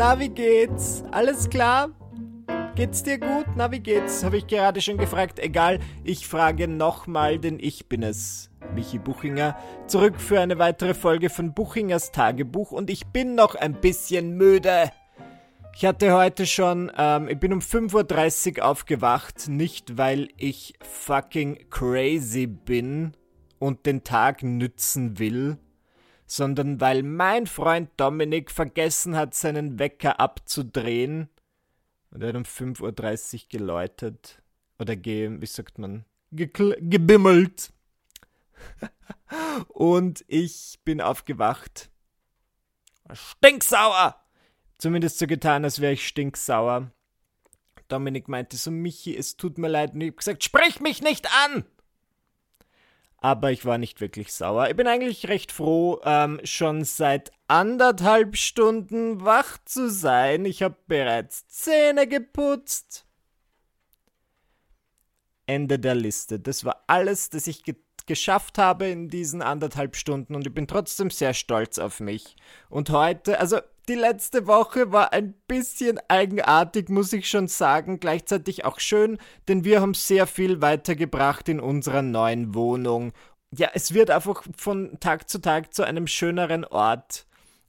Na, wie geht's? Alles klar? Geht's dir gut? Na, wie geht's? Habe ich gerade schon gefragt. Egal, ich frage nochmal, denn ich bin es. Michi Buchinger, zurück für eine weitere Folge von Buchingers Tagebuch und ich bin noch ein bisschen müde. Ich hatte heute schon, ähm, ich bin um 5.30 Uhr aufgewacht, nicht weil ich fucking crazy bin und den Tag nützen will, sondern weil mein Freund Dominik vergessen hat, seinen Wecker abzudrehen. Und er hat um 5.30 Uhr geläutet. Oder ge, wie sagt man, gebimmelt. und ich bin aufgewacht. Stinksauer! Zumindest so getan, als wäre ich stinksauer. Dominik meinte so, Michi, es tut mir leid. Und ich habe gesagt, sprich mich nicht an! Aber ich war nicht wirklich sauer. Ich bin eigentlich recht froh, ähm, schon seit anderthalb Stunden wach zu sein. Ich habe bereits Zähne geputzt. Ende der Liste. Das war alles, das ich ge geschafft habe in diesen anderthalb Stunden und ich bin trotzdem sehr stolz auf mich. Und heute, also die letzte Woche war ein bisschen eigenartig, muss ich schon sagen, gleichzeitig auch schön, denn wir haben sehr viel weitergebracht in unserer neuen Wohnung. Ja, es wird einfach von Tag zu Tag zu einem schöneren Ort.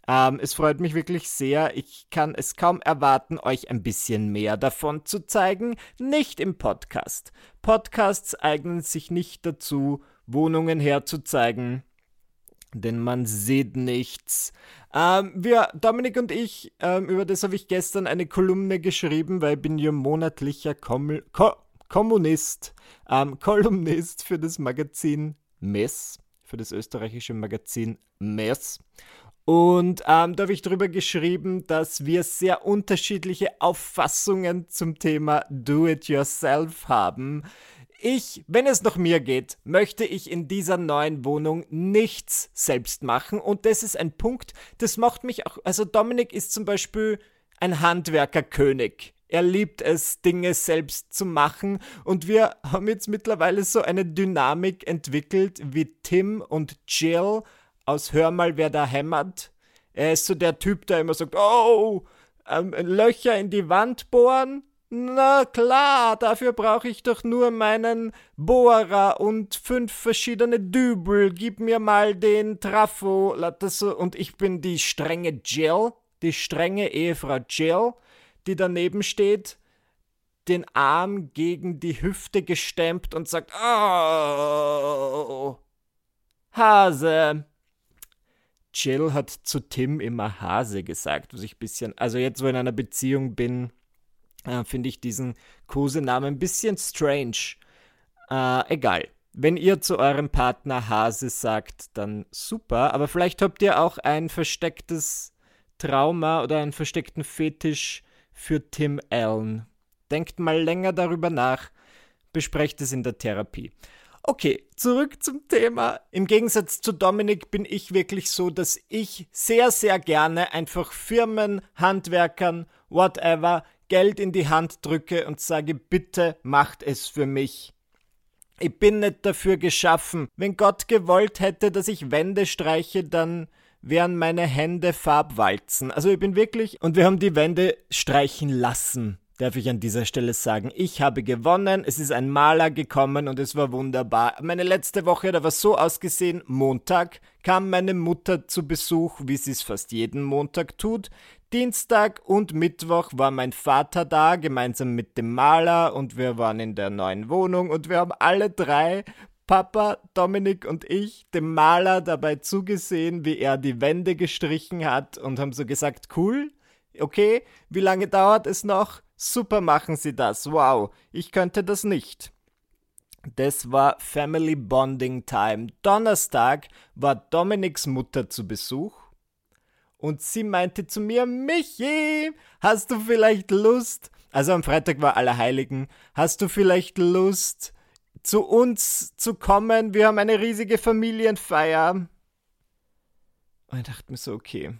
Ähm, es freut mich wirklich sehr. Ich kann es kaum erwarten, euch ein bisschen mehr davon zu zeigen. Nicht im Podcast. Podcasts eignen sich nicht dazu, Wohnungen herzuzeigen denn man sieht nichts. Ähm, wir, Dominik und ich, ähm, über das habe ich gestern eine Kolumne geschrieben, weil ich bin ja monatlicher Kom Ko Kommunist, ähm, Kolumnist für das Magazin Mess, für das österreichische Magazin Mess. Und ähm, da habe ich darüber geschrieben, dass wir sehr unterschiedliche Auffassungen zum Thema Do-it-yourself haben. Ich, wenn es nach mir geht, möchte ich in dieser neuen Wohnung nichts selbst machen. Und das ist ein Punkt, das macht mich auch. Also, Dominik ist zum Beispiel ein Handwerkerkönig. Er liebt es, Dinge selbst zu machen. Und wir haben jetzt mittlerweile so eine Dynamik entwickelt wie Tim und Jill aus Hör mal, wer da hämmert. Er ist so der Typ, der immer sagt, oh, ähm, Löcher in die Wand bohren na klar, dafür brauche ich doch nur meinen Bohrer und fünf verschiedene Dübel. Gib mir mal den Trafo. Und ich bin die strenge Jill, die strenge Ehefrau Jill, die daneben steht, den Arm gegen die Hüfte gestemmt und sagt, oh, Hase. Jill hat zu Tim immer Hase gesagt, was ich bisschen, also jetzt, wo ich in einer Beziehung bin, äh, finde ich diesen Kosenamen ein bisschen strange. Äh, egal. Wenn ihr zu eurem Partner Hase sagt, dann super. Aber vielleicht habt ihr auch ein verstecktes Trauma oder einen versteckten Fetisch für Tim Allen. Denkt mal länger darüber nach. Besprecht es in der Therapie. Okay, zurück zum Thema. Im Gegensatz zu Dominik bin ich wirklich so, dass ich sehr, sehr gerne einfach Firmen, Handwerkern, whatever, Geld in die Hand drücke und sage, bitte macht es für mich. Ich bin nicht dafür geschaffen. Wenn Gott gewollt hätte, dass ich Wände streiche, dann wären meine Hände Farbwalzen. Also ich bin wirklich. Und wir haben die Wände streichen lassen darf ich an dieser Stelle sagen. Ich habe gewonnen, es ist ein Maler gekommen und es war wunderbar. Meine letzte Woche, da war so ausgesehen, Montag kam meine Mutter zu Besuch, wie sie es fast jeden Montag tut. Dienstag und Mittwoch war mein Vater da, gemeinsam mit dem Maler und wir waren in der neuen Wohnung und wir haben alle drei Papa, Dominik und ich dem Maler dabei zugesehen, wie er die Wände gestrichen hat und haben so gesagt, cool, okay, wie lange dauert es noch? Super machen Sie das. Wow, ich könnte das nicht. Das war Family Bonding Time. Donnerstag war Dominiks Mutter zu Besuch und sie meinte zu mir, Michi, hast du vielleicht Lust? Also am Freitag war Allerheiligen. Hast du vielleicht Lust, zu uns zu kommen? Wir haben eine riesige Familienfeier. Und ich dachte mir so, okay,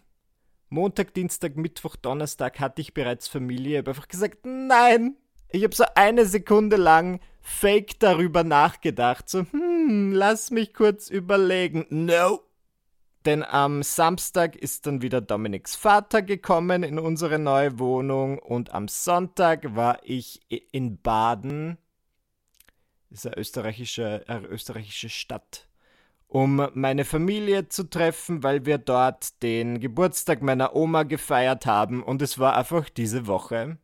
Montag, Dienstag, Mittwoch, Donnerstag hatte ich bereits Familie. Ich habe einfach gesagt, nein. Ich habe so eine Sekunde lang fake darüber nachgedacht. So, hm, lass mich kurz überlegen. No. Denn am Samstag ist dann wieder Dominiks Vater gekommen in unsere neue Wohnung und am Sonntag war ich in Baden, das ist österreichische, eine österreichische Stadt, um meine Familie zu treffen, weil wir dort den Geburtstag meiner Oma gefeiert haben und es war einfach diese Woche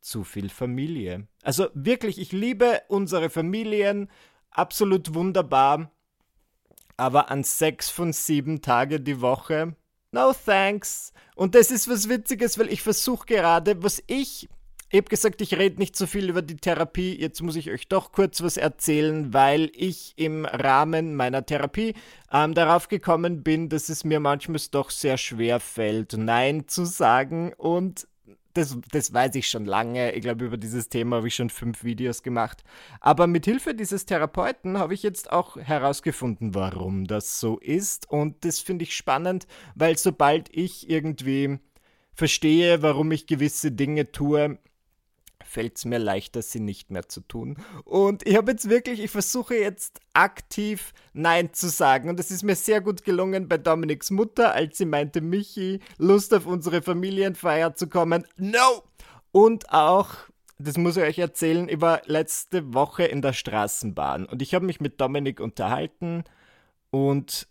zu viel Familie. Also wirklich, ich liebe unsere Familien, absolut wunderbar aber an sechs von sieben Tage die Woche. No thanks. Und das ist was Witziges, weil ich versuche gerade, was ich. Ich habe gesagt, ich rede nicht so viel über die Therapie. Jetzt muss ich euch doch kurz was erzählen, weil ich im Rahmen meiner Therapie ähm, darauf gekommen bin, dass es mir manchmal doch sehr schwer fällt, Nein zu sagen. Und das, das weiß ich schon lange. Ich glaube, über dieses Thema habe ich schon fünf Videos gemacht. Aber mit Hilfe dieses Therapeuten habe ich jetzt auch herausgefunden, warum das so ist. Und das finde ich spannend, weil sobald ich irgendwie verstehe, warum ich gewisse Dinge tue, fällt es mir leichter, sie nicht mehr zu tun. Und ich habe jetzt wirklich, ich versuche jetzt aktiv Nein zu sagen. Und es ist mir sehr gut gelungen bei Dominiks Mutter, als sie meinte, Michi, Lust auf unsere Familienfeier zu kommen. No! Und auch das muss ich euch erzählen, ich war letzte Woche in der Straßenbahn und ich habe mich mit Dominik unterhalten und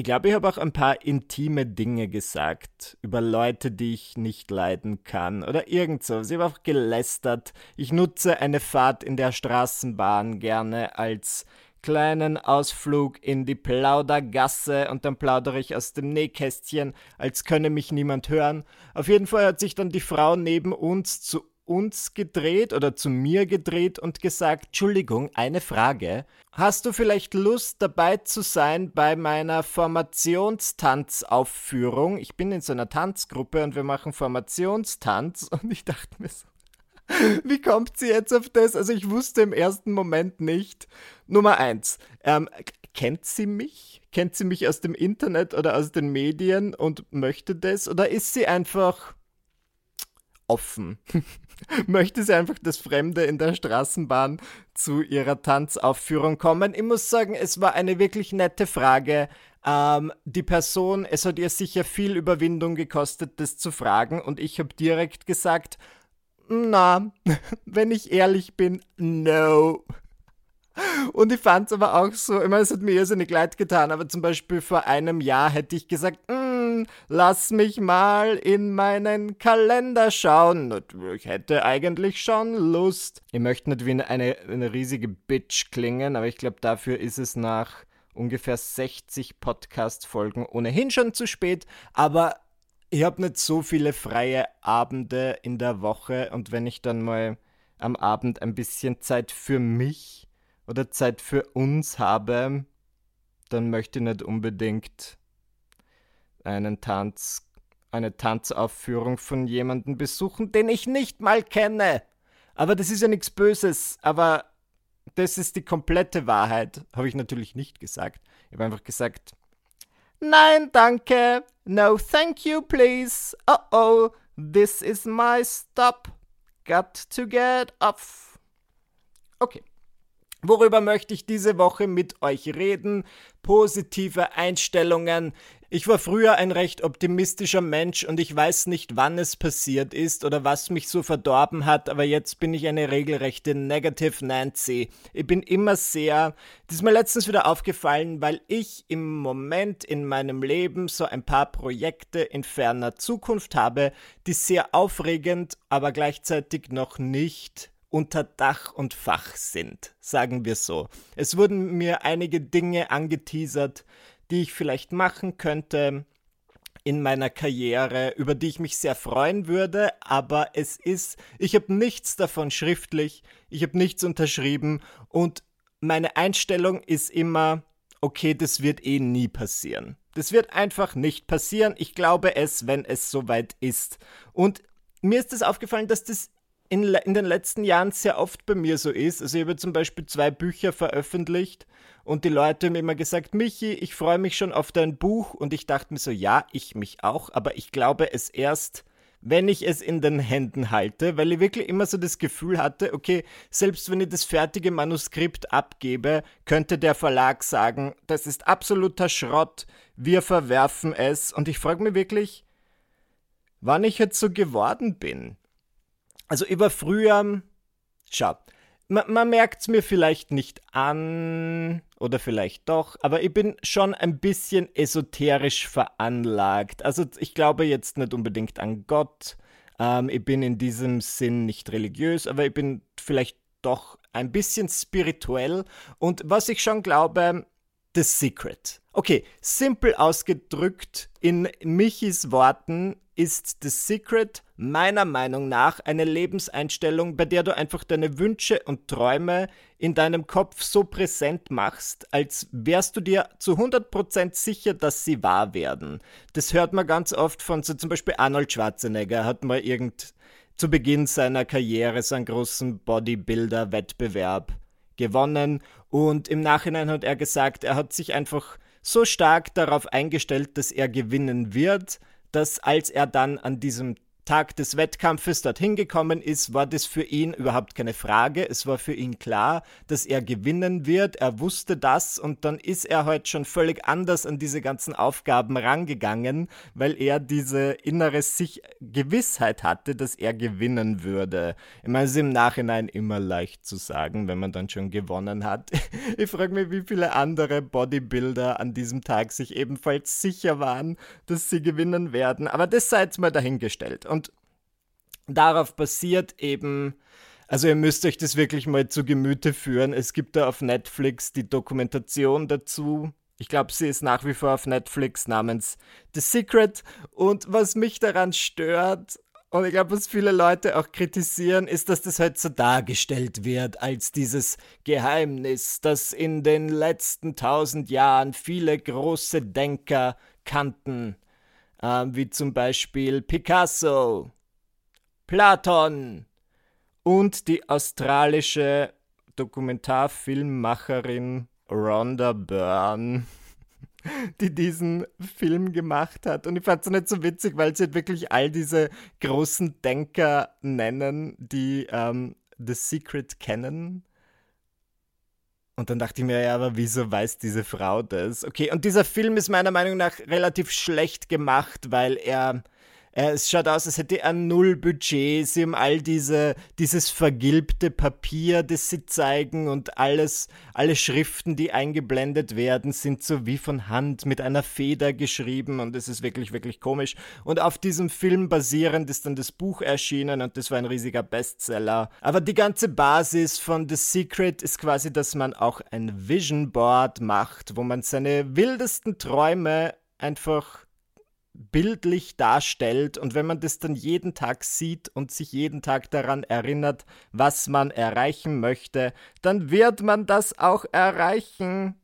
ich glaube, ich habe auch ein paar intime Dinge gesagt über Leute, die ich nicht leiden kann oder irgend so. Ich habe auch gelästert. Ich nutze eine Fahrt in der Straßenbahn gerne als kleinen Ausflug in die Plaudergasse und dann plaudere ich aus dem Nähkästchen, als könne mich niemand hören. Auf jeden Fall hat sich dann die Frau neben uns zu uns gedreht oder zu mir gedreht und gesagt, Entschuldigung, eine Frage. Hast du vielleicht Lust dabei zu sein bei meiner Formationstanzaufführung? Ich bin in so einer Tanzgruppe und wir machen Formationstanz und ich dachte mir so, wie kommt sie jetzt auf das? Also ich wusste im ersten Moment nicht. Nummer eins, ähm, kennt sie mich? Kennt sie mich aus dem Internet oder aus den Medien und möchte das? Oder ist sie einfach offen? möchte sie einfach, dass Fremde in der Straßenbahn zu ihrer Tanzaufführung kommen. Ich muss sagen, es war eine wirklich nette Frage. Ähm, die Person, es hat ihr sicher viel Überwindung gekostet, das zu fragen. Und ich habe direkt gesagt, na, wenn ich ehrlich bin, no. Und ich fand es aber auch so, ich meine, es hat mir irrsinnig leid getan, aber zum Beispiel vor einem Jahr hätte ich gesagt, lass mich mal in meinen Kalender schauen. Ich hätte eigentlich schon Lust. Ich möchte nicht wie eine, eine riesige Bitch klingen, aber ich glaube, dafür ist es nach ungefähr 60 Podcast-Folgen ohnehin schon zu spät. Aber ich habe nicht so viele freie Abende in der Woche und wenn ich dann mal am Abend ein bisschen Zeit für mich oder Zeit für uns habe, dann möchte ich nicht unbedingt einen Tanz, eine Tanzaufführung von jemandem besuchen, den ich nicht mal kenne. Aber das ist ja nichts Böses, aber das ist die komplette Wahrheit, habe ich natürlich nicht gesagt. Ich habe einfach gesagt, nein, danke, no thank you, please. Oh oh, this is my stop. Got to get off. Okay. Worüber möchte ich diese Woche mit euch reden? Positive Einstellungen. Ich war früher ein recht optimistischer Mensch und ich weiß nicht, wann es passiert ist oder was mich so verdorben hat, aber jetzt bin ich eine regelrechte Negative Nancy. Ich bin immer sehr, das ist mir letztens wieder aufgefallen, weil ich im Moment in meinem Leben so ein paar Projekte in ferner Zukunft habe, die sehr aufregend, aber gleichzeitig noch nicht unter Dach und Fach sind, sagen wir so. Es wurden mir einige Dinge angeteasert, die ich vielleicht machen könnte in meiner Karriere, über die ich mich sehr freuen würde, aber es ist, ich habe nichts davon schriftlich, ich habe nichts unterschrieben und meine Einstellung ist immer, okay, das wird eh nie passieren. Das wird einfach nicht passieren. Ich glaube es, wenn es soweit ist. Und mir ist es das aufgefallen, dass das in, in den letzten Jahren sehr oft bei mir so ist. Also ich habe zum Beispiel zwei Bücher veröffentlicht und die Leute haben immer gesagt, Michi, ich freue mich schon auf dein Buch und ich dachte mir so, ja, ich mich auch, aber ich glaube es erst, wenn ich es in den Händen halte, weil ich wirklich immer so das Gefühl hatte, okay, selbst wenn ich das fertige Manuskript abgebe, könnte der Verlag sagen, das ist absoluter Schrott, wir verwerfen es. Und ich frage mich wirklich, wann ich jetzt so geworden bin. Also über früher, schau, man, man merkt es mir vielleicht nicht an oder vielleicht doch, aber ich bin schon ein bisschen esoterisch veranlagt. Also ich glaube jetzt nicht unbedingt an Gott. Ähm, ich bin in diesem Sinn nicht religiös, aber ich bin vielleicht doch ein bisschen spirituell. Und was ich schon glaube, The Secret. Okay, simpel ausgedrückt in Michis Worten ist The Secret meiner Meinung nach eine Lebenseinstellung, bei der du einfach deine Wünsche und Träume in deinem Kopf so präsent machst, als wärst du dir zu 100% sicher, dass sie wahr werden. Das hört man ganz oft von so zum Beispiel Arnold Schwarzenegger, hat mal irgend zu Beginn seiner Karriere so einen großen Bodybuilder-Wettbewerb gewonnen. Und im Nachhinein hat er gesagt, er hat sich einfach so stark darauf eingestellt, dass er gewinnen wird, dass als er dann an diesem Tag des Wettkampfes dorthin gekommen ist, war das für ihn überhaupt keine Frage. Es war für ihn klar, dass er gewinnen wird. Er wusste das und dann ist er heute schon völlig anders an diese ganzen Aufgaben rangegangen, weil er diese innere sich Gewissheit hatte, dass er gewinnen würde. Ich meine, es ist im Nachhinein immer leicht zu sagen, wenn man dann schon gewonnen hat. Ich frage mich, wie viele andere Bodybuilder an diesem Tag sich ebenfalls sicher waren, dass sie gewinnen werden. Aber das sei jetzt mal dahingestellt. Und darauf basiert eben, also ihr müsst euch das wirklich mal zu Gemüte führen. Es gibt da auf Netflix die Dokumentation dazu. Ich glaube, sie ist nach wie vor auf Netflix namens The Secret. Und was mich daran stört, und ich glaube, was viele Leute auch kritisieren, ist, dass das halt so dargestellt wird als dieses Geheimnis, das in den letzten tausend Jahren viele große Denker kannten, äh, wie zum Beispiel Picasso, Platon und die australische Dokumentarfilmmacherin Rhonda Byrne, die diesen Film gemacht hat. Und ich fand es nicht so witzig, weil sie halt wirklich all diese großen Denker nennen, die ähm, The Secret kennen. Und dann dachte ich mir, ja, aber wieso weiß diese Frau das? Okay, und dieser Film ist meiner Meinung nach relativ schlecht gemacht, weil er es schaut aus, als hätte er null Budget. Sie haben all diese, dieses vergilbte Papier, das sie zeigen und alles, alle Schriften, die eingeblendet werden, sind so wie von Hand mit einer Feder geschrieben und es ist wirklich, wirklich komisch. Und auf diesem Film basierend ist dann das Buch erschienen und das war ein riesiger Bestseller. Aber die ganze Basis von The Secret ist quasi, dass man auch ein Vision Board macht, wo man seine wildesten Träume einfach bildlich darstellt und wenn man das dann jeden Tag sieht und sich jeden Tag daran erinnert, was man erreichen möchte, dann wird man das auch erreichen.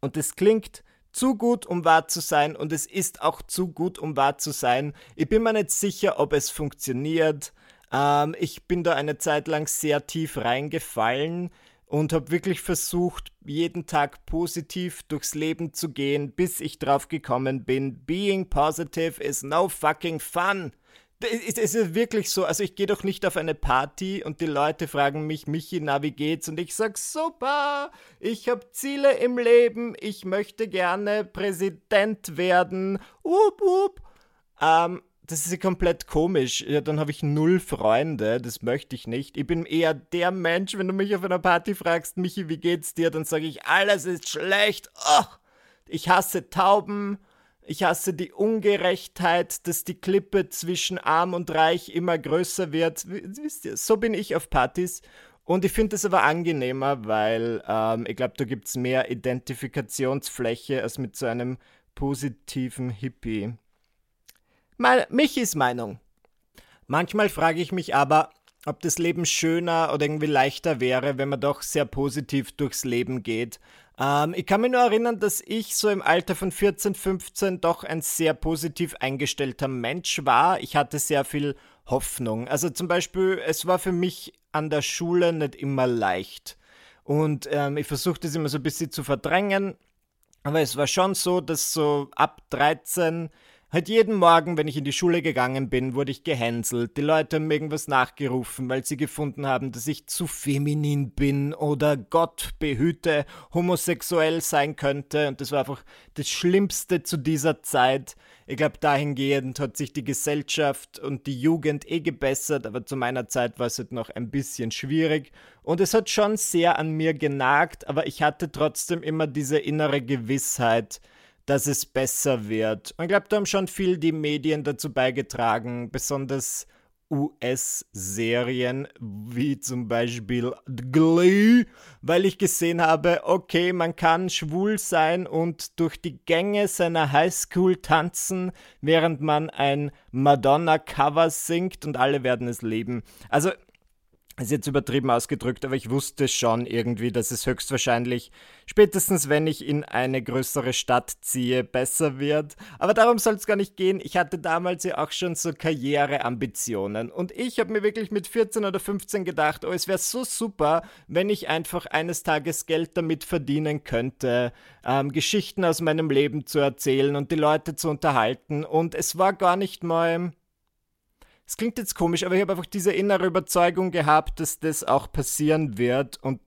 Und es klingt zu gut, um wahr zu sein und es ist auch zu gut, um wahr zu sein. Ich bin mir nicht sicher, ob es funktioniert. Ähm, ich bin da eine Zeit lang sehr tief reingefallen und habe wirklich versucht, jeden Tag positiv durchs Leben zu gehen, bis ich drauf gekommen bin, being positive is no fucking fun. Es ist wirklich so, also ich gehe doch nicht auf eine Party und die Leute fragen mich, Michi, na, wie geht's? Und ich sag, super, ich habe Ziele im Leben, ich möchte gerne Präsident werden, up, up. Ähm, das ist ja komplett komisch. Ja, dann habe ich null Freunde, das möchte ich nicht. Ich bin eher der Mensch, wenn du mich auf einer Party fragst, Michi, wie geht's dir? Dann sage ich, alles ist schlecht. Oh, ich hasse Tauben. Ich hasse die Ungerechtheit, dass die Klippe zwischen arm und reich immer größer wird. Wisst ihr, so bin ich auf Partys. Und ich finde das aber angenehmer, weil ähm, ich glaube, da gibt es mehr Identifikationsfläche als mit so einem positiven Hippie. Mal Michis Meinung. Manchmal frage ich mich aber, ob das Leben schöner oder irgendwie leichter wäre, wenn man doch sehr positiv durchs Leben geht. Ähm, ich kann mich nur erinnern, dass ich so im Alter von 14, 15 doch ein sehr positiv eingestellter Mensch war. Ich hatte sehr viel Hoffnung. Also zum Beispiel, es war für mich an der Schule nicht immer leicht. Und ähm, ich versuchte es immer so ein bisschen zu verdrängen. Aber es war schon so, dass so ab 13 Halt jeden Morgen, wenn ich in die Schule gegangen bin, wurde ich gehänselt. Die Leute haben mir irgendwas nachgerufen, weil sie gefunden haben, dass ich zu feminin bin oder Gott behüte, homosexuell sein könnte. Und das war einfach das Schlimmste zu dieser Zeit. Ich glaube, dahingehend hat sich die Gesellschaft und die Jugend eh gebessert, aber zu meiner Zeit war es halt noch ein bisschen schwierig. Und es hat schon sehr an mir genagt, aber ich hatte trotzdem immer diese innere Gewissheit, dass es besser wird. Und ich glaube, da haben schon viel die Medien dazu beigetragen, besonders US-Serien wie zum Beispiel Glee, weil ich gesehen habe, okay, man kann schwul sein und durch die Gänge seiner Highschool tanzen, während man ein Madonna-Cover singt und alle werden es lieben. Also ist jetzt übertrieben ausgedrückt, aber ich wusste schon irgendwie, dass es höchstwahrscheinlich, spätestens wenn ich in eine größere Stadt ziehe, besser wird. Aber darum soll es gar nicht gehen. Ich hatte damals ja auch schon so Karriereambitionen. Und ich habe mir wirklich mit 14 oder 15 gedacht, oh, es wäre so super, wenn ich einfach eines Tages Geld damit verdienen könnte, ähm, Geschichten aus meinem Leben zu erzählen und die Leute zu unterhalten. Und es war gar nicht mal es klingt jetzt komisch, aber ich habe einfach diese innere Überzeugung gehabt, dass das auch passieren wird und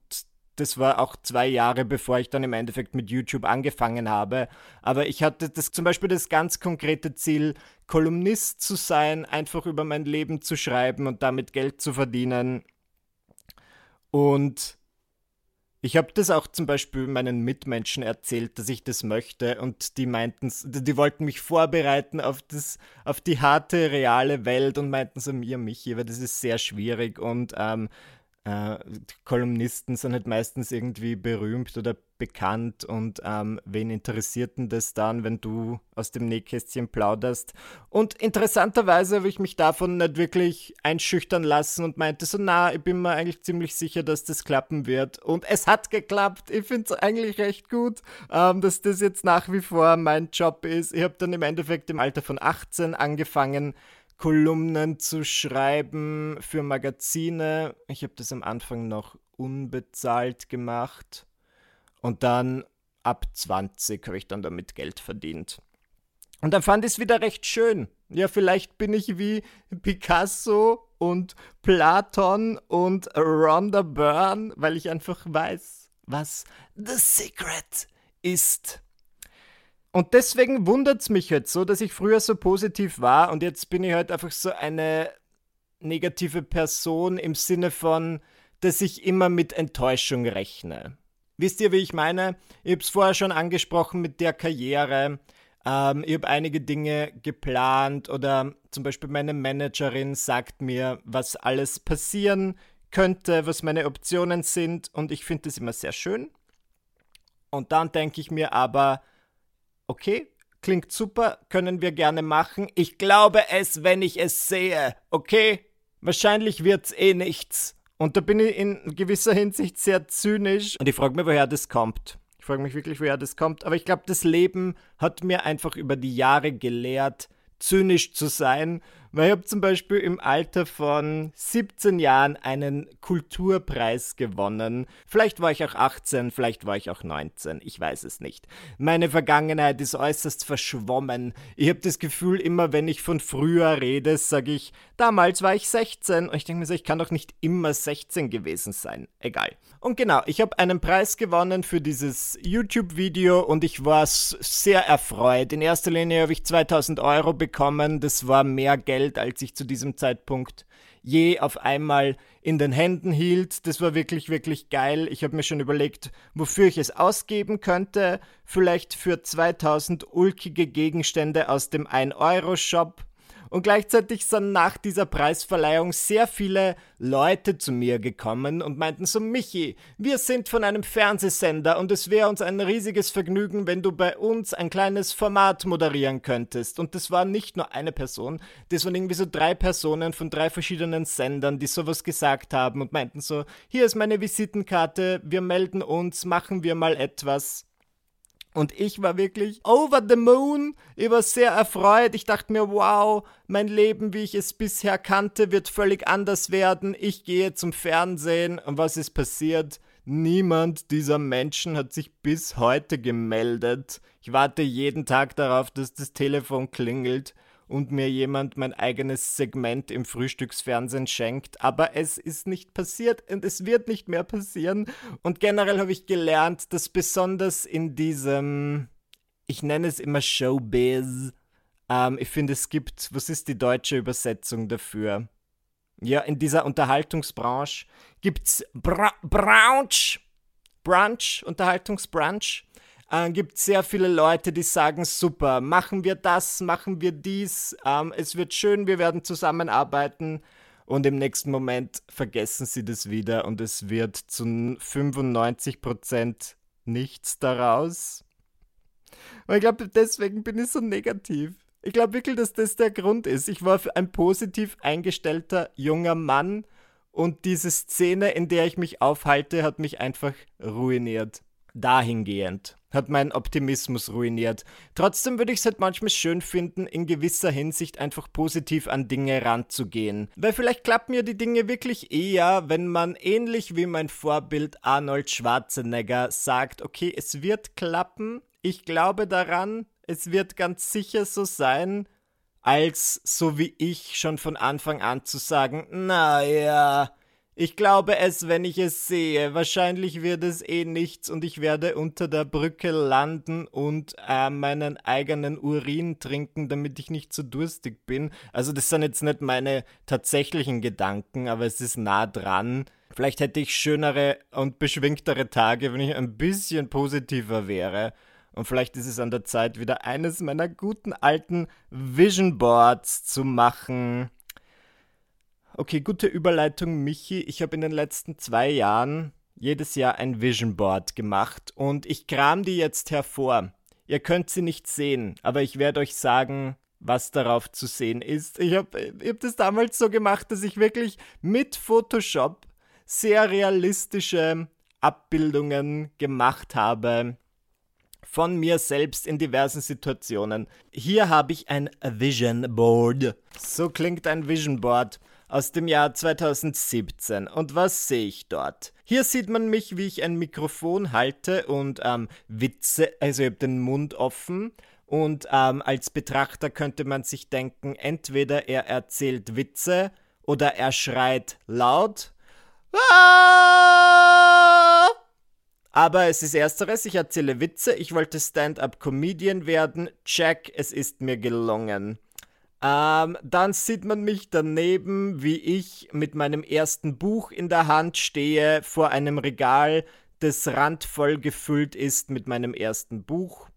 das war auch zwei Jahre, bevor ich dann im Endeffekt mit YouTube angefangen habe. Aber ich hatte das zum Beispiel das ganz konkrete Ziel, Kolumnist zu sein, einfach über mein Leben zu schreiben und damit Geld zu verdienen. Und ich habe das auch zum Beispiel meinen Mitmenschen erzählt, dass ich das möchte und die meinten, die wollten mich vorbereiten auf, das, auf die harte, reale Welt und meinten so, mir, Michi, weil das ist sehr schwierig und ähm, äh, Kolumnisten sind halt meistens irgendwie berühmt oder bekannt und ähm, wen interessiert denn das dann, wenn du aus dem Nähkästchen plauderst? Und interessanterweise habe ich mich davon nicht wirklich einschüchtern lassen und meinte so, na, ich bin mir eigentlich ziemlich sicher, dass das klappen wird. Und es hat geklappt. Ich finde es eigentlich recht gut, ähm, dass das jetzt nach wie vor mein Job ist. Ich habe dann im Endeffekt im Alter von 18 angefangen, Kolumnen zu schreiben für Magazine. Ich habe das am Anfang noch unbezahlt gemacht. Und dann ab 20 habe ich dann damit Geld verdient. Und dann fand ich es wieder recht schön. Ja, vielleicht bin ich wie Picasso und Platon und Rhonda Byrne, weil ich einfach weiß, was The Secret ist. Und deswegen wundert es mich jetzt so, dass ich früher so positiv war und jetzt bin ich halt einfach so eine negative Person im Sinne von, dass ich immer mit Enttäuschung rechne. Wisst ihr, wie ich meine? Ich habe es vorher schon angesprochen mit der Karriere. Ähm, ich habe einige Dinge geplant oder zum Beispiel meine Managerin sagt mir, was alles passieren könnte, was meine Optionen sind und ich finde das immer sehr schön. Und dann denke ich mir aber, okay, klingt super, können wir gerne machen. Ich glaube es, wenn ich es sehe, okay? Wahrscheinlich wird's eh nichts. Und da bin ich in gewisser Hinsicht sehr zynisch und ich frage mich, woher das kommt. Ich frage mich wirklich, woher das kommt. Aber ich glaube, das Leben hat mir einfach über die Jahre gelehrt, zynisch zu sein weil ich habe zum Beispiel im Alter von 17 Jahren einen Kulturpreis gewonnen. Vielleicht war ich auch 18, vielleicht war ich auch 19, ich weiß es nicht. Meine Vergangenheit ist äußerst verschwommen. Ich habe das Gefühl, immer wenn ich von früher rede, sage ich, damals war ich 16. Und ich denke mir so, ich kann doch nicht immer 16 gewesen sein. Egal. Und genau, ich habe einen Preis gewonnen für dieses YouTube-Video und ich war sehr erfreut. In erster Linie habe ich 2000 Euro bekommen. Das war mehr Geld Geld, als ich zu diesem Zeitpunkt je auf einmal in den Händen hielt. Das war wirklich, wirklich geil. Ich habe mir schon überlegt, wofür ich es ausgeben könnte. Vielleicht für 2000 ulkige Gegenstände aus dem 1-Euro-Shop und gleichzeitig sind nach dieser Preisverleihung sehr viele Leute zu mir gekommen und meinten so, Michi, wir sind von einem Fernsehsender und es wäre uns ein riesiges Vergnügen, wenn du bei uns ein kleines Format moderieren könntest. Und das war nicht nur eine Person, das waren irgendwie so drei Personen von drei verschiedenen Sendern, die sowas gesagt haben und meinten so, hier ist meine Visitenkarte, wir melden uns, machen wir mal etwas. Und ich war wirklich over the moon. Ich war sehr erfreut. Ich dachte mir, wow, mein Leben, wie ich es bisher kannte, wird völlig anders werden. Ich gehe zum Fernsehen. Und was ist passiert? Niemand dieser Menschen hat sich bis heute gemeldet. Ich warte jeden Tag darauf, dass das Telefon klingelt und mir jemand mein eigenes Segment im Frühstücksfernsehen schenkt. Aber es ist nicht passiert und es wird nicht mehr passieren. Und generell habe ich gelernt, dass besonders in diesem, ich nenne es immer Showbiz, ähm, ich finde, es gibt, was ist die deutsche Übersetzung dafür? Ja, in dieser Unterhaltungsbranche gibt es Bra Brunch, Brunch, Unterhaltungsbrunch. Äh, gibt sehr viele Leute, die sagen, super, machen wir das, machen wir dies, ähm, es wird schön, wir werden zusammenarbeiten. Und im nächsten Moment vergessen sie das wieder und es wird zu 95% nichts daraus. Und ich glaube, deswegen bin ich so negativ. Ich glaube wirklich, dass das der Grund ist. Ich war ein positiv eingestellter junger Mann und diese Szene, in der ich mich aufhalte, hat mich einfach ruiniert. Dahingehend hat meinen Optimismus ruiniert. Trotzdem würde ich es halt manchmal schön finden, in gewisser Hinsicht einfach positiv an Dinge ranzugehen. Weil vielleicht klappen ja die Dinge wirklich eher, wenn man ähnlich wie mein Vorbild Arnold Schwarzenegger sagt, okay, es wird klappen, ich glaube daran, es wird ganz sicher so sein, als so wie ich schon von Anfang an zu sagen, naja, ich glaube es, wenn ich es sehe. Wahrscheinlich wird es eh nichts und ich werde unter der Brücke landen und äh, meinen eigenen Urin trinken, damit ich nicht zu so durstig bin. Also das sind jetzt nicht meine tatsächlichen Gedanken, aber es ist nah dran. Vielleicht hätte ich schönere und beschwingtere Tage, wenn ich ein bisschen positiver wäre. Und vielleicht ist es an der Zeit, wieder eines meiner guten alten Vision Boards zu machen. Okay, gute Überleitung, Michi. Ich habe in den letzten zwei Jahren jedes Jahr ein Vision Board gemacht und ich kram die jetzt hervor. Ihr könnt sie nicht sehen, aber ich werde euch sagen, was darauf zu sehen ist. Ich habe ich hab das damals so gemacht, dass ich wirklich mit Photoshop sehr realistische Abbildungen gemacht habe von mir selbst in diversen Situationen. Hier habe ich ein Vision Board. So klingt ein Vision Board aus dem Jahr 2017. Und was sehe ich dort? Hier sieht man mich, wie ich ein Mikrofon halte und ähm, Witze, also ich habe den Mund offen. Und ähm, als Betrachter könnte man sich denken, entweder er erzählt Witze oder er schreit laut. Ah! Aber es ist ersteres, ich erzähle Witze, ich wollte Stand-up-Comedian werden, check, es ist mir gelungen. Ähm, dann sieht man mich daneben, wie ich mit meinem ersten Buch in der Hand stehe vor einem Regal, das randvoll gefüllt ist mit meinem ersten Buch.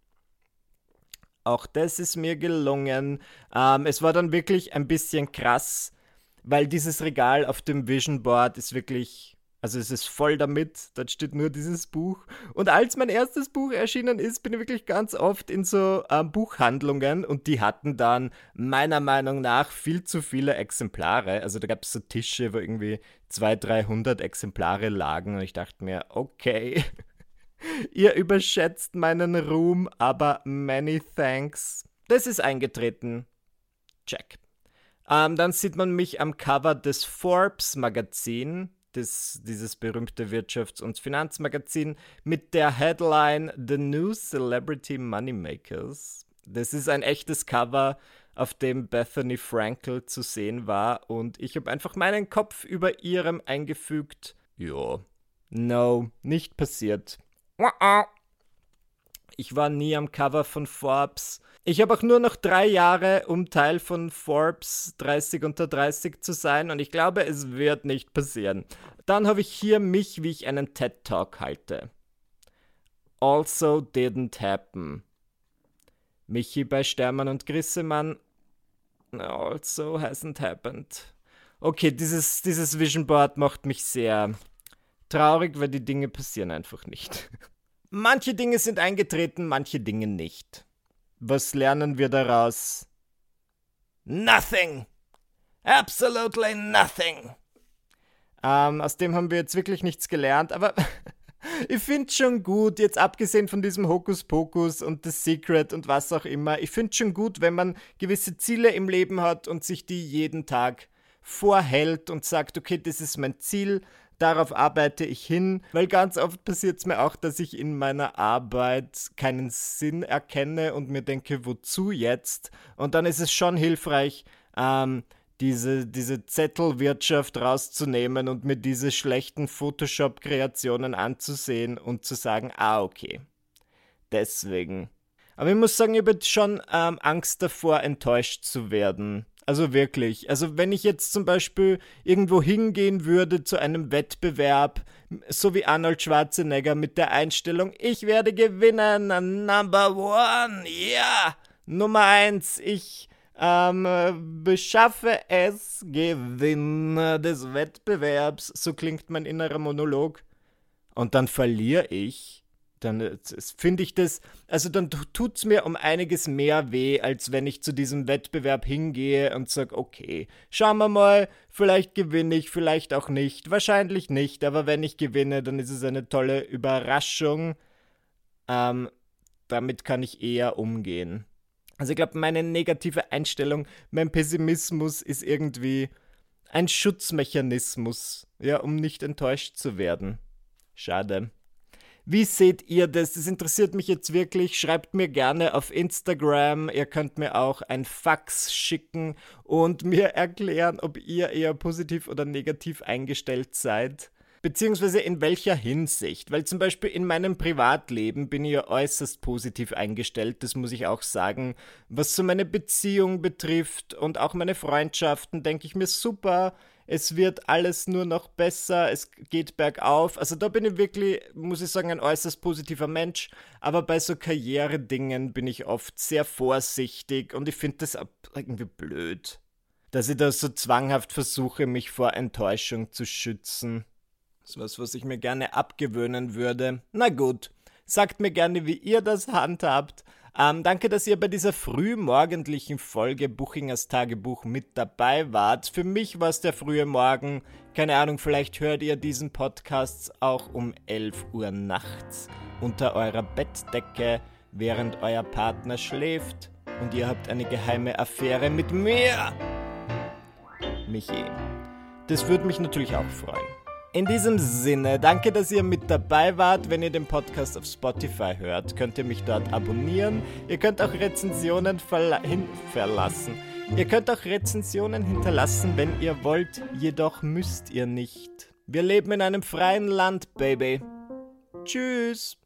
Auch das ist mir gelungen. Ähm, es war dann wirklich ein bisschen krass, weil dieses Regal auf dem Vision Board ist wirklich also es ist voll damit, dort steht nur dieses Buch. Und als mein erstes Buch erschienen ist, bin ich wirklich ganz oft in so ähm, Buchhandlungen und die hatten dann meiner Meinung nach viel zu viele Exemplare. Also da gab es so Tische, wo irgendwie 200, 300 Exemplare lagen und ich dachte mir, okay, ihr überschätzt meinen Ruhm, aber many thanks. Das ist eingetreten. Check. Ähm, dann sieht man mich am Cover des Forbes Magazin das, dieses berühmte Wirtschafts- und Finanzmagazin mit der Headline The New Celebrity Moneymakers. Das ist ein echtes Cover, auf dem Bethany Frankel zu sehen war und ich habe einfach meinen Kopf über ihrem eingefügt. Ja, no, nicht passiert. Ich war nie am Cover von Forbes. Ich habe auch nur noch drei Jahre, um Teil von Forbes 30 unter 30 zu sein und ich glaube, es wird nicht passieren. Dann habe ich hier mich, wie ich einen TED Talk halte. Also didn't happen. Michi bei Stermann und Grissemann. Also hasn't happened. Okay, dieses, dieses Vision Board macht mich sehr traurig, weil die Dinge passieren einfach nicht. Manche Dinge sind eingetreten, manche Dinge nicht. Was lernen wir daraus? Nothing! Absolutely nothing! Ähm, aus dem haben wir jetzt wirklich nichts gelernt, aber ich finde schon gut, jetzt abgesehen von diesem Hokuspokus und The Secret und was auch immer, ich finde schon gut, wenn man gewisse Ziele im Leben hat und sich die jeden Tag vorhält und sagt, okay, das ist mein Ziel, darauf arbeite ich hin, weil ganz oft passiert es mir auch, dass ich in meiner Arbeit keinen Sinn erkenne und mir denke, wozu jetzt? Und dann ist es schon hilfreich, ähm, diese, diese Zettelwirtschaft rauszunehmen und mir diese schlechten Photoshop-Kreationen anzusehen und zu sagen, ah, okay. Deswegen. Aber ich muss sagen, ich habe schon ähm, Angst davor, enttäuscht zu werden. Also wirklich. Also wenn ich jetzt zum Beispiel irgendwo hingehen würde zu einem Wettbewerb, so wie Arnold Schwarzenegger mit der Einstellung, ich werde gewinnen, Number One, ja, yeah. Nummer eins, ich ähm, beschaffe es, Gewinner des Wettbewerbs, so klingt mein innerer Monolog. Und dann verliere ich dann äh, finde ich das, also dann tut es mir um einiges mehr weh, als wenn ich zu diesem Wettbewerb hingehe und sage, okay, schauen wir mal, vielleicht gewinne ich, vielleicht auch nicht, wahrscheinlich nicht, aber wenn ich gewinne, dann ist es eine tolle Überraschung. Ähm, damit kann ich eher umgehen. Also ich glaube, meine negative Einstellung, mein Pessimismus ist irgendwie ein Schutzmechanismus, ja, um nicht enttäuscht zu werden. Schade. Wie seht ihr das? Das interessiert mich jetzt wirklich. Schreibt mir gerne auf Instagram. Ihr könnt mir auch ein Fax schicken und mir erklären, ob ihr eher positiv oder negativ eingestellt seid. Beziehungsweise in welcher Hinsicht? Weil zum Beispiel in meinem Privatleben bin ich ja äußerst positiv eingestellt, das muss ich auch sagen. Was so meine Beziehung betrifft und auch meine Freundschaften, denke ich mir super es wird alles nur noch besser, es geht bergauf. Also da bin ich wirklich, muss ich sagen, ein äußerst positiver Mensch. Aber bei so Karrieredingen bin ich oft sehr vorsichtig und ich finde das irgendwie blöd. Dass ich da so zwanghaft versuche, mich vor Enttäuschung zu schützen. Das ist was, was ich mir gerne abgewöhnen würde. Na gut, sagt mir gerne, wie ihr das handhabt. Ähm, danke, dass ihr bei dieser frühmorgendlichen Folge Buchingers Tagebuch mit dabei wart. Für mich war es der frühe Morgen. Keine Ahnung, vielleicht hört ihr diesen Podcast auch um 11 Uhr nachts unter eurer Bettdecke, während euer Partner schläft und ihr habt eine geheime Affäre mit mir. Michi. Das würde mich natürlich auch freuen. In diesem Sinne, danke, dass ihr mit dabei wart. Wenn ihr den Podcast auf Spotify hört, könnt ihr mich dort abonnieren. Ihr könnt auch Rezensionen verlassen. Ihr könnt auch Rezensionen hinterlassen, wenn ihr wollt, jedoch müsst ihr nicht. Wir leben in einem freien Land, Baby. Tschüss.